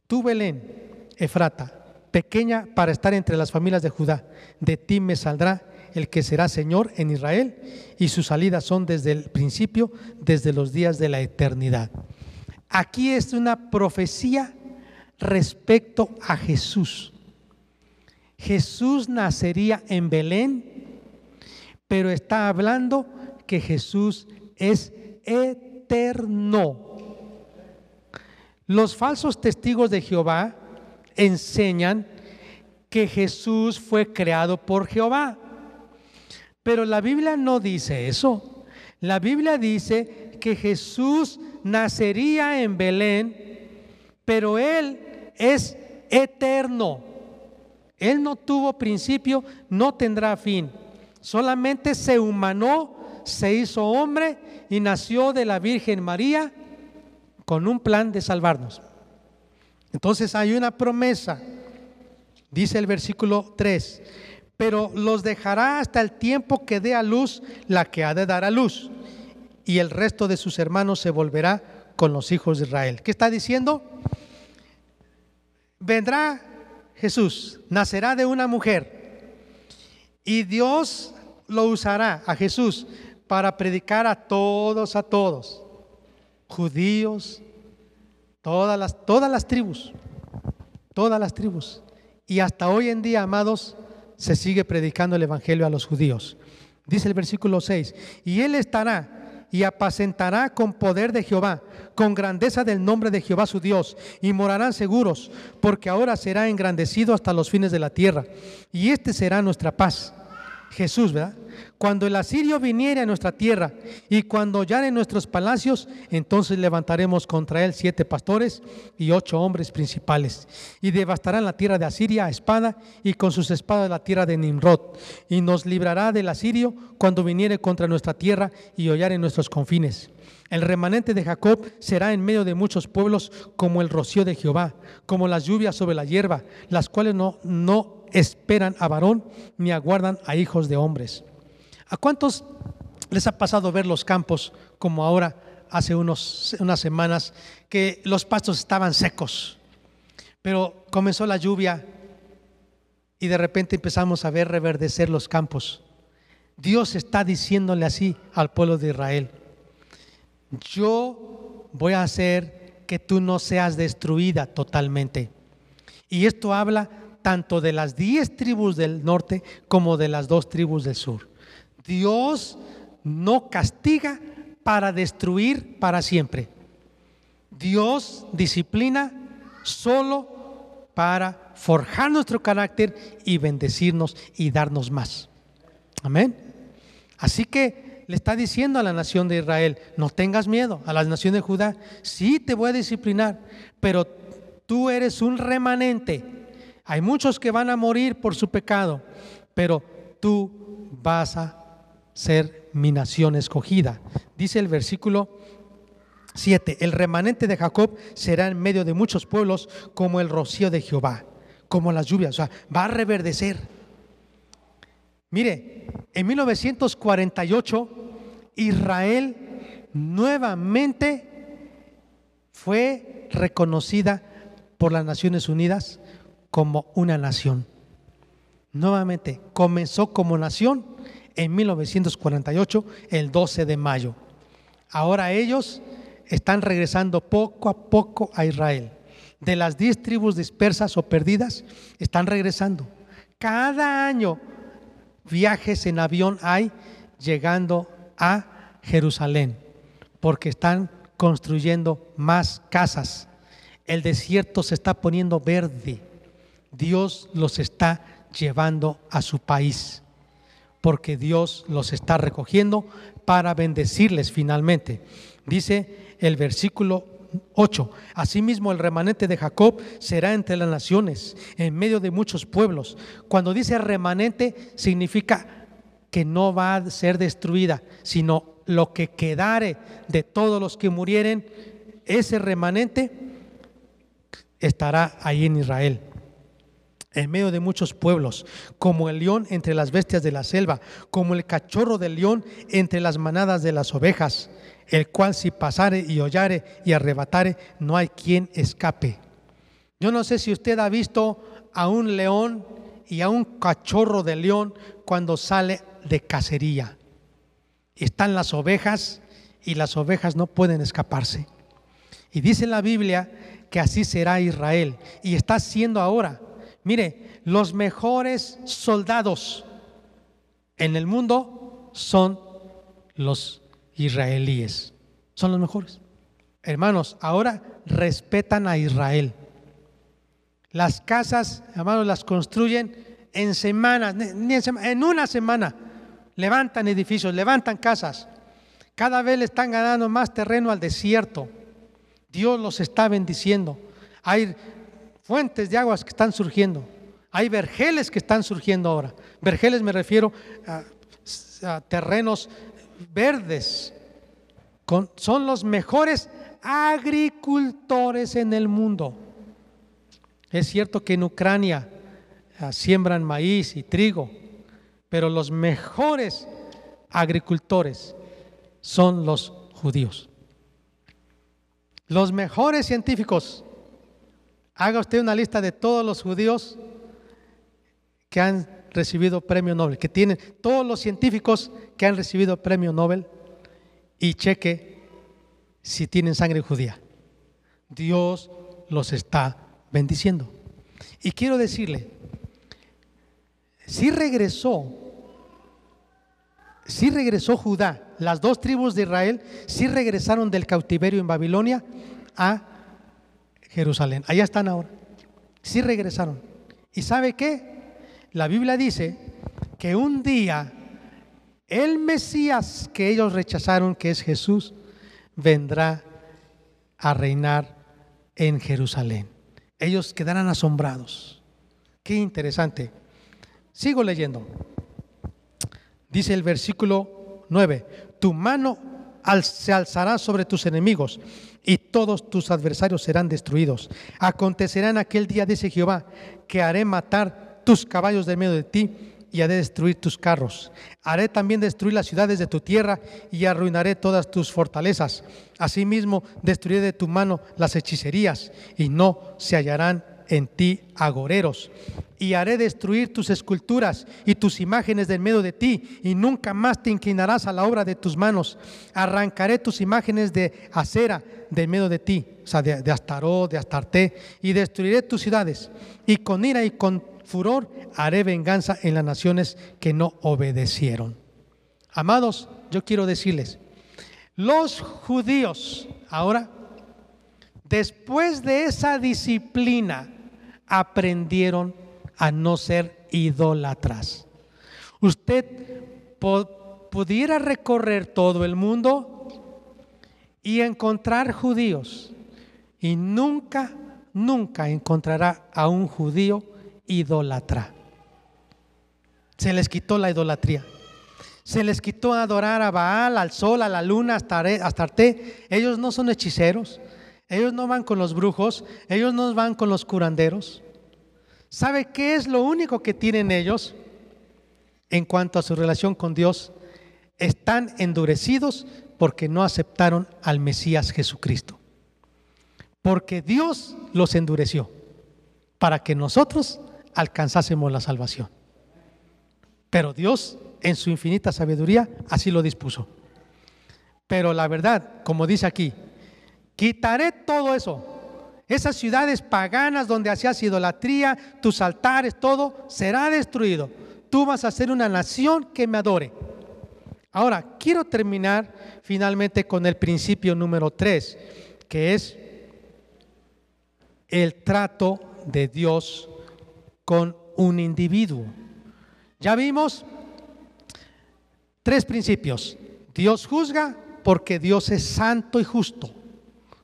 Tú, Belén, Efrata, pequeña para estar entre las familias de Judá, de ti me saldrá el que será Señor en Israel, y sus salidas son desde el principio, desde los días de la eternidad. Aquí es una profecía respecto a Jesús. Jesús nacería en Belén, pero está hablando que Jesús es eterno. Los falsos testigos de Jehová enseñan que Jesús fue creado por Jehová. Pero la Biblia no dice eso. La Biblia dice que Jesús nacería en Belén, pero Él es eterno. Él no tuvo principio, no tendrá fin. Solamente se humanó, se hizo hombre y nació de la Virgen María con un plan de salvarnos. Entonces hay una promesa, dice el versículo 3, pero los dejará hasta el tiempo que dé a luz la que ha de dar a luz, y el resto de sus hermanos se volverá con los hijos de Israel. ¿Qué está diciendo? Vendrá Jesús, nacerá de una mujer, y Dios lo usará a Jesús para predicar a todos, a todos, judíos, Todas las, todas las tribus, todas las tribus. Y hasta hoy en día, amados, se sigue predicando el Evangelio a los judíos. Dice el versículo 6, y él estará y apacentará con poder de Jehová, con grandeza del nombre de Jehová su Dios, y morarán seguros, porque ahora será engrandecido hasta los fines de la tierra. Y este será nuestra paz. Jesús, ¿verdad? Cuando el asirio viniere a nuestra tierra y cuando hollare nuestros palacios, entonces levantaremos contra él siete pastores y ocho hombres principales. Y devastarán la tierra de Asiria a espada y con sus espadas la tierra de Nimrod. Y nos librará del asirio cuando viniere contra nuestra tierra y hollare nuestros confines. El remanente de Jacob será en medio de muchos pueblos como el rocío de Jehová, como las lluvias sobre la hierba, las cuales no, no esperan a varón ni aguardan a hijos de hombres. ¿A cuántos les ha pasado ver los campos como ahora, hace unos, unas semanas, que los pastos estaban secos, pero comenzó la lluvia y de repente empezamos a ver reverdecer los campos? Dios está diciéndole así al pueblo de Israel, yo voy a hacer que tú no seas destruida totalmente. Y esto habla tanto de las diez tribus del norte como de las dos tribus del sur. Dios no castiga para destruir para siempre. Dios disciplina solo para forjar nuestro carácter y bendecirnos y darnos más. Amén. Así que le está diciendo a la nación de Israel, no tengas miedo, a la nación de Judá, sí te voy a disciplinar, pero tú eres un remanente. Hay muchos que van a morir por su pecado, pero tú vas a ser mi nación escogida. Dice el versículo 7, el remanente de Jacob será en medio de muchos pueblos como el rocío de Jehová, como las lluvias, o sea, va a reverdecer. Mire, en 1948 Israel nuevamente fue reconocida por las Naciones Unidas como una nación. nuevamente comenzó como nación en 1948, el 12 de mayo. Ahora ellos están regresando poco a poco a Israel. De las diez tribus dispersas o perdidas, están regresando. Cada año viajes en avión hay llegando a Jerusalén, porque están construyendo más casas. El desierto se está poniendo verde. Dios los está llevando a su país, porque Dios los está recogiendo para bendecirles finalmente. Dice el versículo 8. Asimismo el remanente de Jacob será entre las naciones, en medio de muchos pueblos. Cuando dice remanente significa que no va a ser destruida, sino lo que quedare de todos los que murieren, ese remanente estará ahí en Israel en medio de muchos pueblos, como el león entre las bestias de la selva, como el cachorro del león entre las manadas de las ovejas, el cual si pasare y hollare y arrebatare, no hay quien escape. Yo no sé si usted ha visto a un león y a un cachorro de león cuando sale de cacería. Están las ovejas y las ovejas no pueden escaparse. Y dice la Biblia que así será Israel y está siendo ahora. Mire, los mejores soldados en el mundo son los israelíes. Son los mejores. Hermanos, ahora respetan a Israel. Las casas, hermanos, las construyen en semanas, en una semana. Levantan edificios, levantan casas. Cada vez le están ganando más terreno al desierto. Dios los está bendiciendo. Hay fuentes de aguas que están surgiendo. Hay vergeles que están surgiendo ahora. Vergeles me refiero a, terrenos verdes. son los mejores agricultores en el mundo. Es cierto que en Ucrania ah, siembran maíz y trigo, pero los mejores agricultores son los judíos. Los mejores científicos Haga usted una lista de todos los judíos que han recibido premio Nobel, que tienen todos los científicos que han recibido premio Nobel y cheque si tienen sangre judía. Dios los está bendiciendo. Y quiero decirle, si regresó, si regresó Judá, las dos tribus de Israel, si regresaron del cautiverio en Babilonia a Jerusalén. Allá están ahora. Sí regresaron. ¿Y sabe qué? La Biblia dice que un día el Mesías que ellos rechazaron, que es Jesús, vendrá a reinar en Jerusalén. Ellos quedarán asombrados. Qué interesante. Sigo leyendo. Dice el versículo 9, tu mano se alzará sobre tus enemigos y todos tus adversarios serán destruidos. Acontecerá en aquel día, dice Jehová, que haré matar tus caballos de medio de ti y haré destruir tus carros. Haré también destruir las ciudades de tu tierra y arruinaré todas tus fortalezas. Asimismo, destruiré de tu mano las hechicerías y no se hallarán en ti agoreros. Y haré destruir tus esculturas y tus imágenes del medio de ti, y nunca más te inclinarás a la obra de tus manos. Arrancaré tus imágenes de acera del medio de ti, o sea, de, de Astaró, de Astarte, y destruiré tus ciudades. Y con ira y con furor haré venganza en las naciones que no obedecieron. Amados, yo quiero decirles, los judíos, ahora, después de esa disciplina, aprendieron a no ser idólatras. Usted pudiera recorrer todo el mundo y encontrar judíos y nunca, nunca encontrará a un judío idólatra. Se les quitó la idolatría. Se les quitó adorar a Baal, al sol, a la luna, hasta Arte. Ellos no son hechiceros. Ellos no van con los brujos. Ellos no van con los curanderos. ¿Sabe qué es lo único que tienen ellos en cuanto a su relación con Dios? Están endurecidos porque no aceptaron al Mesías Jesucristo. Porque Dios los endureció para que nosotros alcanzásemos la salvación. Pero Dios, en su infinita sabiduría, así lo dispuso. Pero la verdad, como dice aquí, quitaré todo eso. Esas ciudades paganas donde hacías idolatría, tus altares, todo, será destruido. Tú vas a ser una nación que me adore. Ahora, quiero terminar finalmente con el principio número 3, que es el trato de Dios con un individuo. Ya vimos tres principios. Dios juzga porque Dios es santo y justo.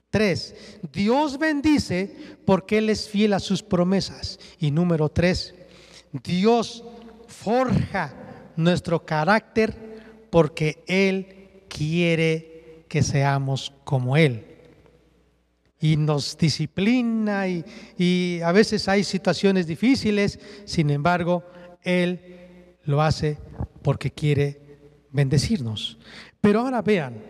Tres, Dios bendice porque Él es fiel a sus promesas. Y número tres, Dios forja nuestro carácter porque Él quiere que seamos como Él. Y nos disciplina y, y a veces hay situaciones difíciles, sin embargo, Él lo hace porque quiere bendecirnos. Pero ahora vean,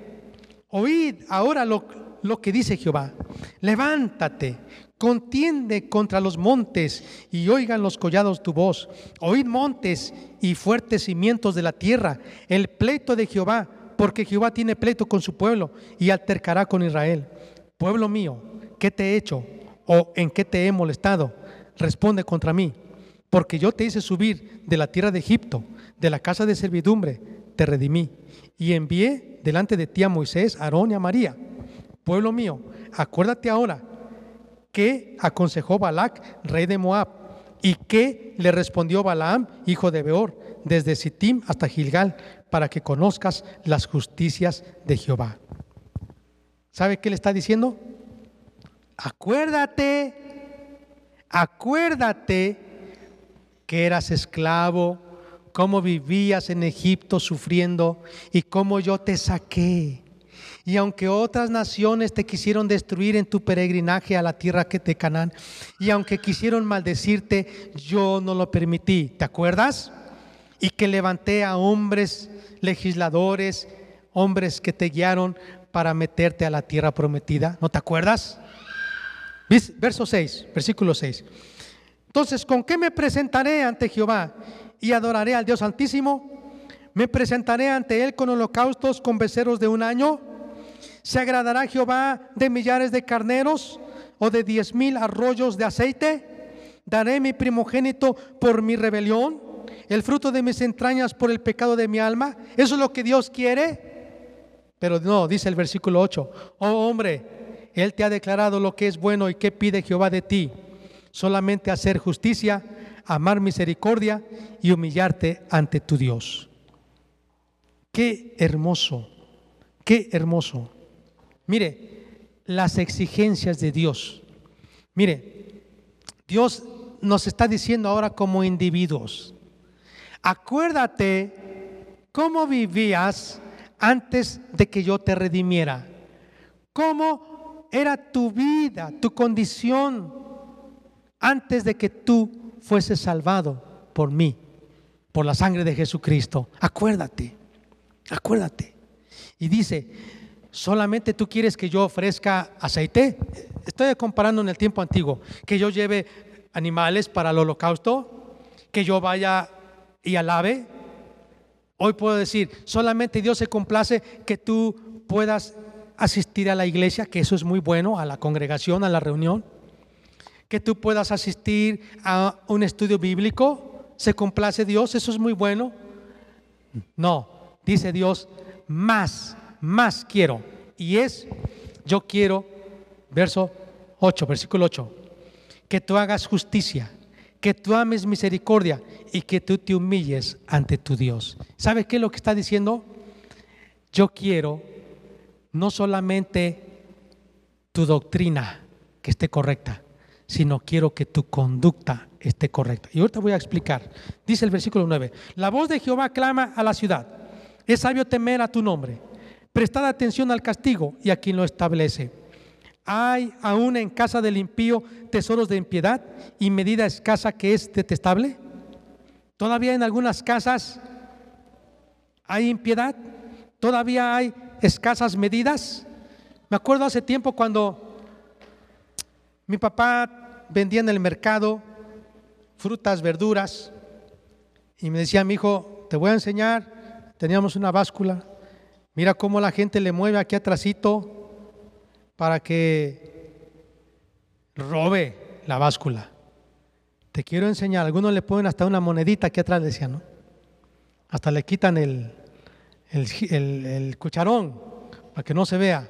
oíd ahora lo, lo que dice Jehová. Levántate, contiende contra los montes y oigan los collados tu voz. Oíd montes y fuertes cimientos de la tierra, el pleito de Jehová, porque Jehová tiene pleito con su pueblo y altercará con Israel. Pueblo mío, ¿qué te he hecho? ¿O en qué te he molestado? Responde contra mí, porque yo te hice subir de la tierra de Egipto, de la casa de servidumbre, te redimí y envié delante de ti a Moisés, Aarón y a María. Pueblo mío, acuérdate ahora que aconsejó Balac, rey de Moab, y que le respondió Balaam, hijo de Beor, desde Sittim hasta Gilgal, para que conozcas las justicias de Jehová. ¿Sabe qué le está diciendo? Acuérdate, acuérdate que eras esclavo cómo vivías en Egipto sufriendo y cómo yo te saqué. Y aunque otras naciones te quisieron destruir en tu peregrinaje a la tierra que te Canaán, y aunque quisieron maldecirte, yo no lo permití. ¿Te acuerdas? Y que levanté a hombres legisladores, hombres que te guiaron para meterte a la tierra prometida. ¿No te acuerdas? Verso 6, versículo 6. Entonces, ¿con qué me presentaré ante Jehová? y adoraré al Dios Altísimo. Me presentaré ante Él con holocaustos, con becerros de un año. ¿Se agradará Jehová de millares de carneros o de diez mil arroyos de aceite? ¿Daré mi primogénito por mi rebelión? ¿El fruto de mis entrañas por el pecado de mi alma? ¿Eso es lo que Dios quiere? Pero no, dice el versículo 8. Oh hombre, Él te ha declarado lo que es bueno y qué pide Jehová de ti. Solamente hacer justicia amar misericordia y humillarte ante tu Dios. Qué hermoso, qué hermoso. Mire, las exigencias de Dios. Mire, Dios nos está diciendo ahora como individuos, acuérdate cómo vivías antes de que yo te redimiera, cómo era tu vida, tu condición antes de que tú fuese salvado por mí, por la sangre de Jesucristo. Acuérdate, acuérdate. Y dice, solamente tú quieres que yo ofrezca aceite. Estoy comparando en el tiempo antiguo, que yo lleve animales para el holocausto, que yo vaya y alabe. Hoy puedo decir, solamente Dios se complace que tú puedas asistir a la iglesia, que eso es muy bueno, a la congregación, a la reunión que tú puedas asistir a un estudio bíblico. ¿Se complace Dios? Eso es muy bueno. No, dice Dios, más, más quiero. Y es, yo quiero, verso 8, versículo 8, que tú hagas justicia, que tú ames misericordia y que tú te humilles ante tu Dios. ¿Sabes qué es lo que está diciendo? Yo quiero no solamente tu doctrina que esté correcta, sino quiero que tu conducta esté correcta. Y ahorita voy a explicar. Dice el versículo 9, la voz de Jehová clama a la ciudad, es sabio temer a tu nombre, prestad atención al castigo y a quien lo establece. ¿Hay aún en casa del impío tesoros de impiedad y medida escasa que es detestable? ¿Todavía en algunas casas hay impiedad? ¿Todavía hay escasas medidas? Me acuerdo hace tiempo cuando mi papá vendía en el mercado frutas, verduras, Y me decía mi hijo, te voy a enseñar, teníamos una báscula, mira cómo la gente le mueve aquí atrásito para que robe la báscula. Te quiero enseñar, algunos le ponen hasta una monedita aquí atrás, decía, ¿no? Hasta le quitan el, el, el cucharón para que no se vea.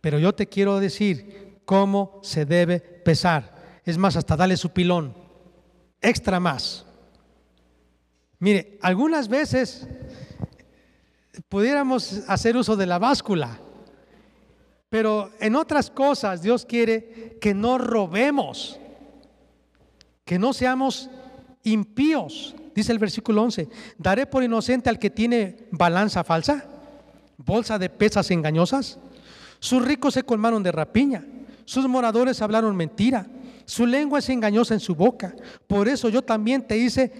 Pero yo te quiero decir cómo se debe pesar. Es más, hasta darle su pilón. Extra más. Mire, algunas veces pudiéramos hacer uso de la báscula, pero en otras cosas Dios quiere que no robemos, que no seamos impíos. Dice el versículo 11, daré por inocente al que tiene balanza falsa, bolsa de pesas engañosas. Sus ricos se colmaron de rapiña, sus moradores hablaron mentira, su lengua es engañosa en su boca. Por eso yo también te hice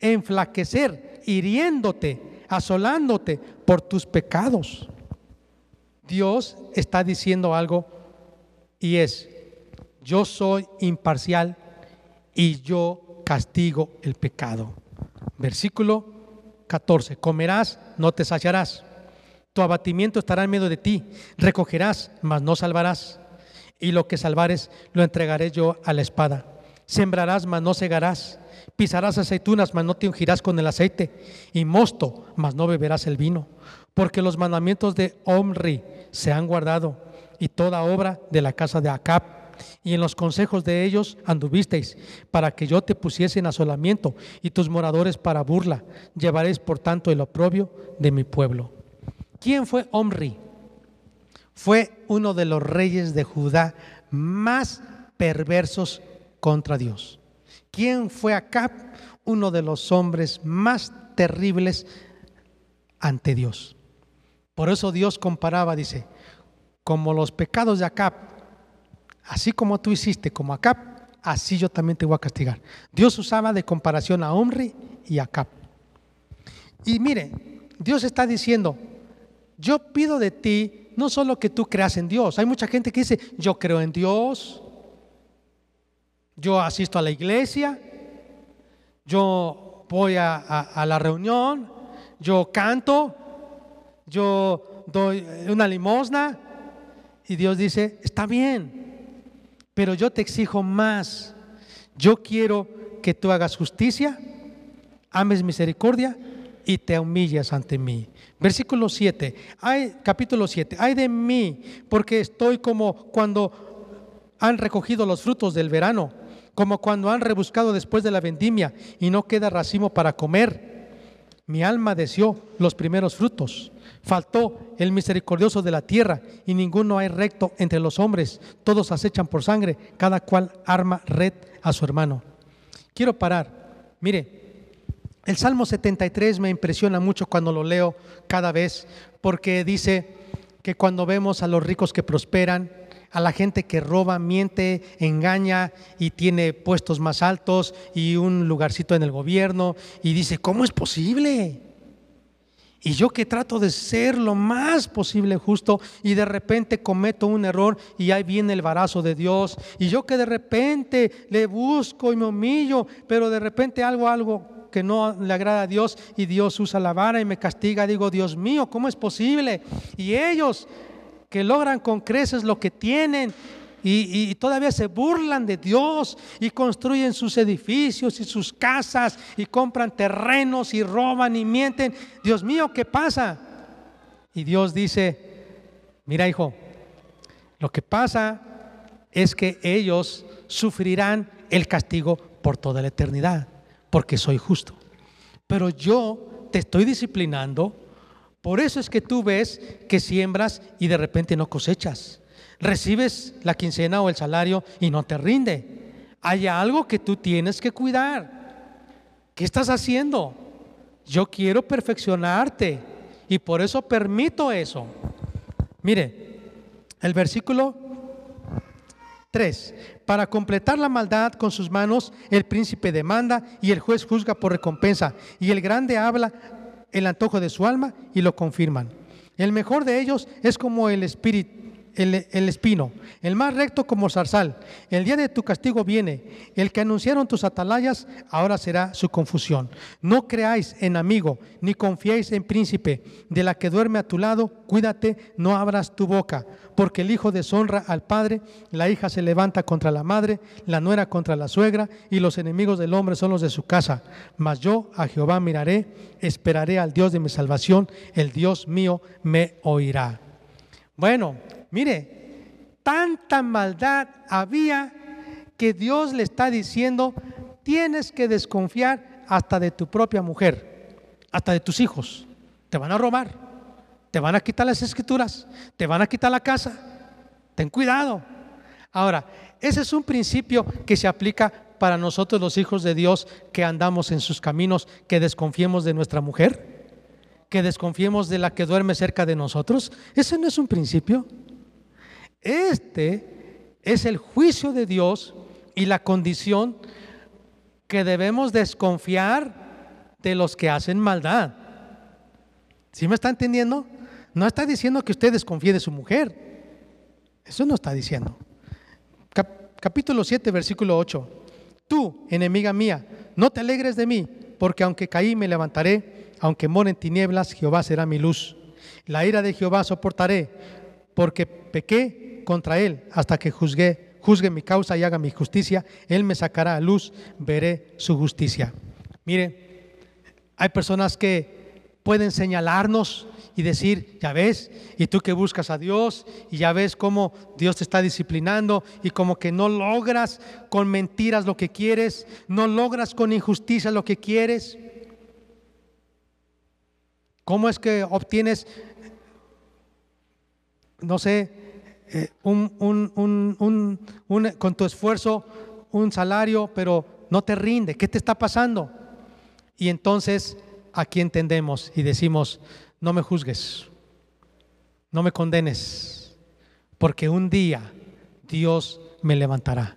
enflaquecer, hiriéndote, asolándote por tus pecados. Dios está diciendo algo y es, yo soy imparcial y yo castigo el pecado. Versículo 14, comerás, no te saciarás. Tu abatimiento estará en medio de ti. Recogerás, mas no salvarás. Y lo que salvares, lo entregaré yo a la espada. Sembrarás, mas no cegarás Pisarás aceitunas, mas no te ungirás con el aceite, y mosto, mas no beberás el vino. Porque los mandamientos de Omri se han guardado, y toda obra de la casa de Acab. Y en los consejos de ellos anduvisteis, para que yo te pusiese en asolamiento, y tus moradores para burla. Llevaréis por tanto el oprobio de mi pueblo. ¿Quién fue Omri? Fue uno de los reyes de Judá más perversos contra Dios. ¿Quién fue Acab? Uno de los hombres más terribles ante Dios. Por eso Dios comparaba, dice, como los pecados de Acab, así como tú hiciste como Acab, así yo también te voy a castigar. Dios usaba de comparación a Omri y Acab. Y mire, Dios está diciendo, yo pido de ti no solo que tú creas en Dios. Hay mucha gente que dice, yo creo en Dios, yo asisto a la iglesia, yo voy a, la reunión, yo canto, yo doy una limosna y Dios dice, está bien, pero yo te exijo más. Yo quiero que tú hagas justicia, ames misericordia y te humilles ante mí. Versículo 7, hay, capítulo 7, hay de mí, porque estoy como cuando han recogido los frutos del verano como cuando han rebuscado después de la vendimia y no queda racimo para comer. Mi alma deseó los primeros frutos. Faltó el misericordioso de la tierra y ninguno hay recto entre los hombres. Todos acechan por sangre, cada cual arma red a su hermano. Quiero parar. Mire, el Salmo 73 me impresiona mucho cuando lo leo cada vez porque dice que cuando vemos a los ricos que prosperan, a la gente que roba, miente, engaña y tiene puestos más altos y un lugarcito en el gobierno y dice, ¿cómo es posible? Y yo que trato de ser lo más posible justo y de repente cometo un error y ahí viene el barazo de Dios. Y yo que de repente le busco y me humillo, pero de repente algo, algo que no le agrada a Dios y Dios usa la vara y me castiga, digo, Dios mío, ¿cómo es posible? Y ellos que logran con creces lo que tienen y, todavía se burlan de Dios y construyen sus edificios y sus casas y compran terrenos y roban y mienten. Dios mío, ¿qué pasa? Y Dios dice, mira hijo, lo que pasa es que ellos sufrirán el castigo por toda la eternidad, porque soy justo. Pero yo te estoy disciplinando por eso es que tú ves que siembras y de repente no cosechas. Recibes la quincena o el salario y no te rinde. Hay algo que tú tienes que cuidar. ¿Qué estás haciendo? Yo quiero perfeccionarte y por eso permito eso. Mire, el versículo 3. Para completar la maldad con sus manos, el príncipe demanda y el juez juzga por recompensa. Y el grande habla el antojo de su alma y lo confirman. El mejor de ellos es como el espíritu, el, el, espino, el más recto como zarzal. El día de tu castigo viene. El que anunciaron tus atalayas, ahora será su confusión. No creáis en amigo, ni confiéis en príncipe. De la que duerme a tu lado, cuídate, no abras tu boca. Porque el hijo deshonra al padre, la hija se levanta contra la madre, la nuera contra la suegra, y los enemigos del hombre son los de su casa. Mas yo a Jehová miraré, esperaré al Dios de mi salvación, el Dios mío me oirá. Bueno, mire, tanta maldad había que Dios le está diciendo, tienes que desconfiar hasta de tu propia mujer, hasta de tus hijos. Te van a robar, te van a quitar las escrituras, te van a quitar la casa. Ten cuidado. Ahora, ese es un principio que se aplica para nosotros los hijos de Dios que andamos en sus caminos, que desconfiemos de nuestra mujer, que desconfiemos de la que duerme cerca de nosotros. Ese no es un principio. Este es el juicio de Dios y la condición que debemos desconfiar de los que hacen maldad. ¿Sí me está entendiendo? No está diciendo que usted desconfíe de su mujer. Eso no está diciendo. capítulo 7, versículo 8. Tú, enemiga mía, no te alegres de mí, porque aunque caí me levantaré, aunque more en tinieblas, Jehová será mi luz. La ira de Jehová soportaré, porque pequé contra él hasta que juzgué, juzgue mi causa y haga mi justicia. Él me sacará a luz, veré su justicia. Mire, hay personas que pueden señalarnos y decir, ya ves, y tú que buscas a Dios, y ya ves cómo Dios te está disciplinando, y como que no logras con mentiras lo que quieres, no logras con injusticia lo que quieres. ¿Cómo es que obtienes, no sé, eh, un, con tu esfuerzo un salario, pero no te rinde? ¿Qué te está pasando? Y entonces aquí entendemos y decimos, no me juzgues, no me condenes, porque un día Dios me levantará,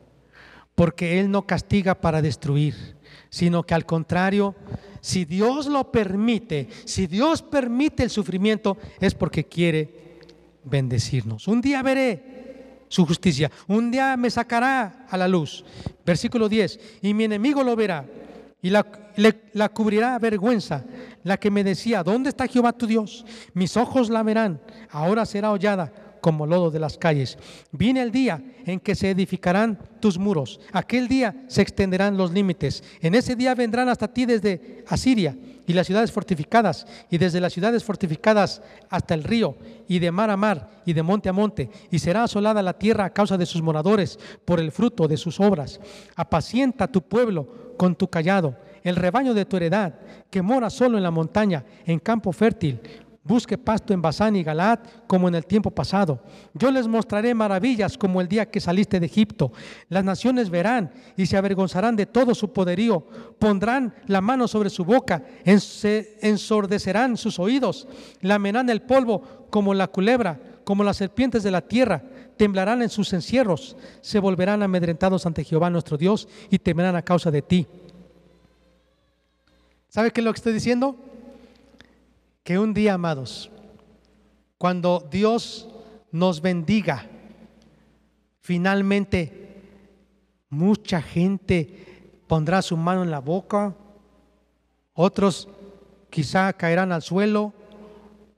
porque Él no castiga para destruir, sino que al contrario, si Dios lo permite, si Dios permite el sufrimiento, es porque quiere bendecirnos. Un día veré su justicia, un día me sacará a la luz. Versículo 10, y mi enemigo lo verá y la, la, cubrirá vergüenza, la que me decía, ¿dónde está Jehová tu Dios? Mis ojos la verán, ahora será hollada como lodo de las calles. Viene el día en que se edificarán tus muros, aquel día se extenderán los límites, en ese día vendrán hasta ti desde Asiria y las ciudades fortificadas, y desde las ciudades fortificadas hasta el río, y de mar a mar, y de monte a monte, y será asolada la tierra a causa de sus moradores, por el fruto de sus obras. Apacienta tu pueblo con tu callado, el rebaño de tu heredad, que mora solo en la montaña, en campo fértil. Busque pasto en Basán y Galad como en el tiempo pasado. Yo les mostraré maravillas como el día que saliste de Egipto. Las naciones verán y se avergonzarán de todo su poderío. Pondrán la mano sobre su boca, ensordecerán sus oídos, lamerán el polvo como la culebra, como las serpientes de la tierra. Temblarán en sus encierros, se volverán amedrentados ante Jehová nuestro Dios y temerán a causa de ti. ¿Sabe qué es lo que estoy diciendo? Que un día, amados, cuando Dios nos bendiga, finalmente mucha gente pondrá su mano en la boca, otros quizá caerán al suelo,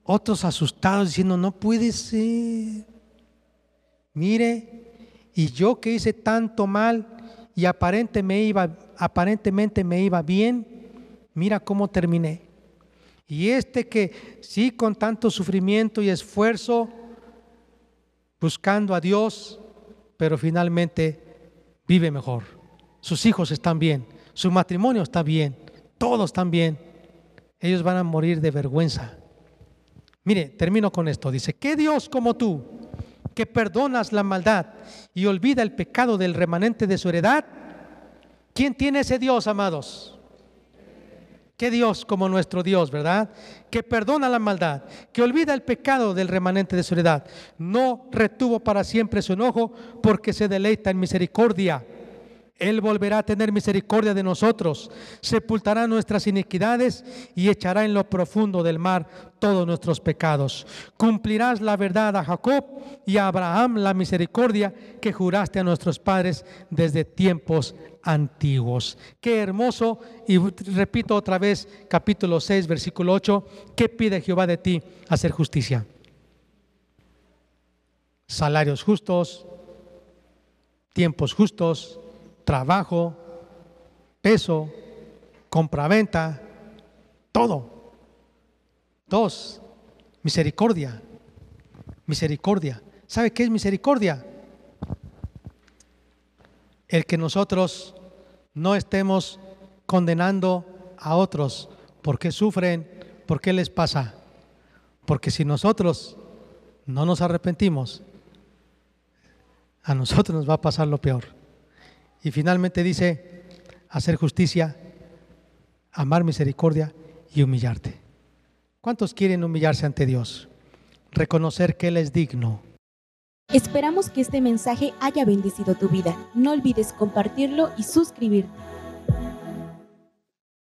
otros asustados diciendo, no puede ser. Mire, y yo que hice tanto mal y aparentemente me iba, aparentemente me iba bien, mira cómo terminé. Y este que sí con tanto sufrimiento y esfuerzo, buscando a Dios, pero finalmente vive mejor. Sus hijos están bien, su matrimonio está bien, todos están bien. Ellos van a morir de vergüenza. Mire, termino con esto. Dice, ¿qué Dios como tú, que perdonas la maldad y olvida el pecado del remanente de su heredad? ¿Quién tiene ese Dios, amados? ¿Qué Dios como nuestro Dios, verdad? Que perdona la maldad, que olvida el pecado del remanente de su heredad. No retuvo para siempre su enojo porque se deleita en misericordia. Él volverá a tener misericordia de nosotros, sepultará nuestras iniquidades y echará en lo profundo del mar todos nuestros pecados. Cumplirás la verdad a Jacob y a Abraham la misericordia que juraste a nuestros padres desde tiempos antiguos. Qué hermoso. Y repito otra vez, capítulo 6, versículo 8, ¿qué pide Jehová de ti? Hacer justicia. Salarios justos, tiempos justos trabajo, peso, compraventa, todo. Dos, misericordia. Misericordia. ¿Sabe qué es misericordia? El que nosotros no estemos condenando a otros porque sufren, porque les pasa. Porque si nosotros no nos arrepentimos, a nosotros nos va a pasar lo peor. Y finalmente dice, hacer justicia, amar misericordia y humillarte. ¿Cuántos quieren humillarse ante Dios? Reconocer que Él es digno. Esperamos que este mensaje haya bendecido tu vida. No olvides compartirlo y suscribirte.